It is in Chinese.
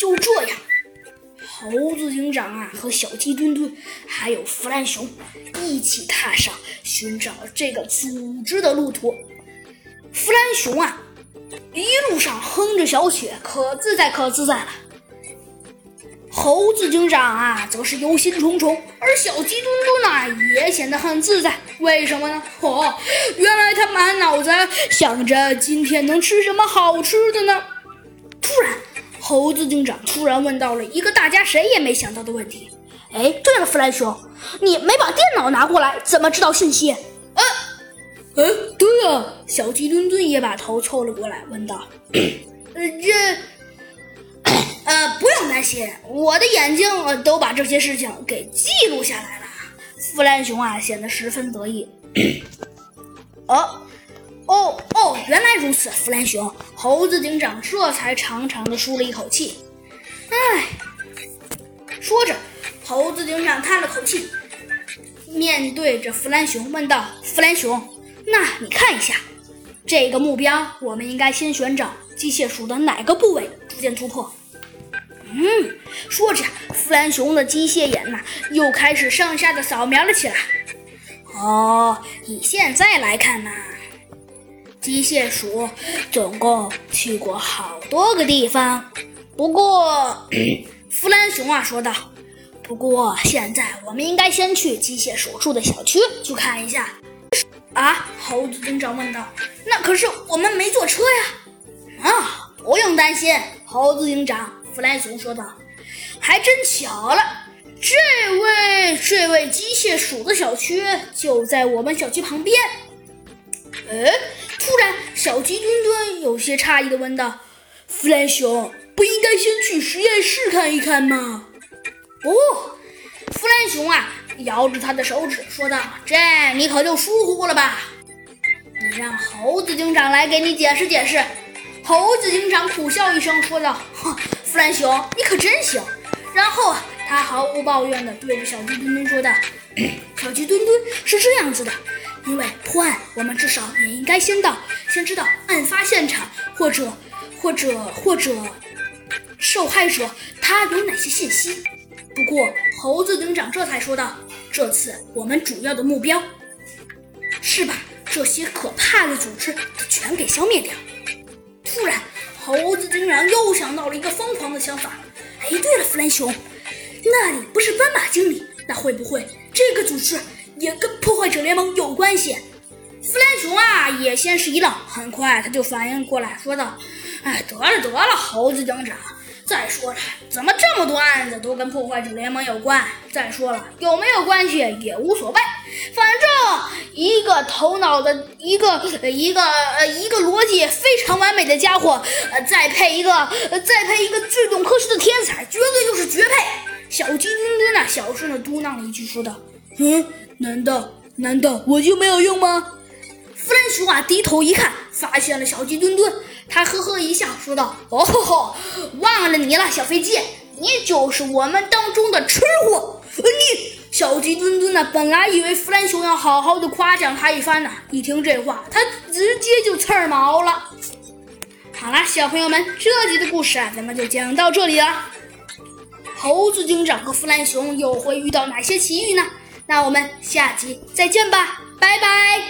就这样，猴子警长啊和小鸡墩墩还有弗兰熊一起踏上寻找这个组织的路途。弗兰熊啊，一路上哼着小曲，可自在可自在了。猴子警长啊，则是忧心忡忡，而小鸡墩墩呢，也显得很自在。为什么呢？哦，原来他满脑子想着今天能吃什么好吃的呢。猴子警长突然问到了一个大家谁也没想到的问题：“哎，对了，弗兰熊，你没把电脑拿过来，怎么知道信息？”呃，呃，对啊，小鸡墩墩也把头凑了过来，问道：“ 呃，这 ……”呃，不用担心，我的眼睛都把这些事情给记录下来了。弗兰熊啊，显得十分得意。哦，哦，哦，原来如此，弗兰熊。猴子警长这才长长的舒了一口气。唉，说着，猴子警长叹了口气，面对着弗兰熊问道：“弗兰熊，那你看一下，这个目标，我们应该先寻找机械鼠的哪个部位逐渐突破？”嗯，说着，弗兰熊的机械眼呐，又开始上下的扫描了起来。哦，以现在来看呢，机械鼠总共去过好多个地方。不过，弗兰熊啊说道：“不过现在我们应该先去机械鼠住的小区去看一下。”啊，猴子警长问道：“那可是我们没坐车呀？”啊，不用担心，猴子警长。弗兰熊说道：“还真巧了，这位这位机械鼠的小区就在我们小区旁边。”哎，小鸡墩墩有些诧异的问道：“弗兰熊，不应该先去实验室看一看吗？”不，弗兰熊啊，摇着他的手指说道：“这你可就疏忽了吧？你让猴子警长来给你解释解释。”猴子警长苦笑一声说道：“哼。”弗兰熊，你可真行！然后他毫无抱怨地对着小鸡墩墩说道：“ 小鸡墩墩是这样子的，因为破案，我们至少也应该先到，先知道案发现场或者或者或者受害者他有哪些信息。”不过猴子警长这才说道：“这次我们主要的目标是把这些可怕的组织全给消灭掉。”突然。猴子警长又想到了一个疯狂的想法。哎，对了，弗兰熊，那里不是斑马经理？那会不会这个组织也跟破坏者联盟有关系？弗兰熊啊，也先是一愣，很快他就反应过来，说道：“哎，得了得了，猴子警长。”再说了，怎么这么多案子都跟破坏者联盟有关？再说了，有没有关系也无所谓，反正一个头脑的一个一个呃一个逻辑非常完美的家伙，呃，再配一个再配一个最懂科学的天才，绝对就是绝配。小鸡墩墩呐，小声的嘟囔了一句，说道：“嗯，难道难道我就没有用吗？”弗兰熊啊，低头一看，发现了小鸡墩墩。他呵呵一笑，说道：“哦吼吼，忘了你了，小飞机，你就是我们当中的吃货。”你小鸡墩墩呢？本来以为弗兰熊要好好的夸奖他一番呢，一听这话，他直接就刺儿毛了。好啦，小朋友们，这集的故事啊，咱们就讲到这里了。猴子警长和弗兰熊又会遇到哪些奇遇呢？那我们下集再见吧，拜拜。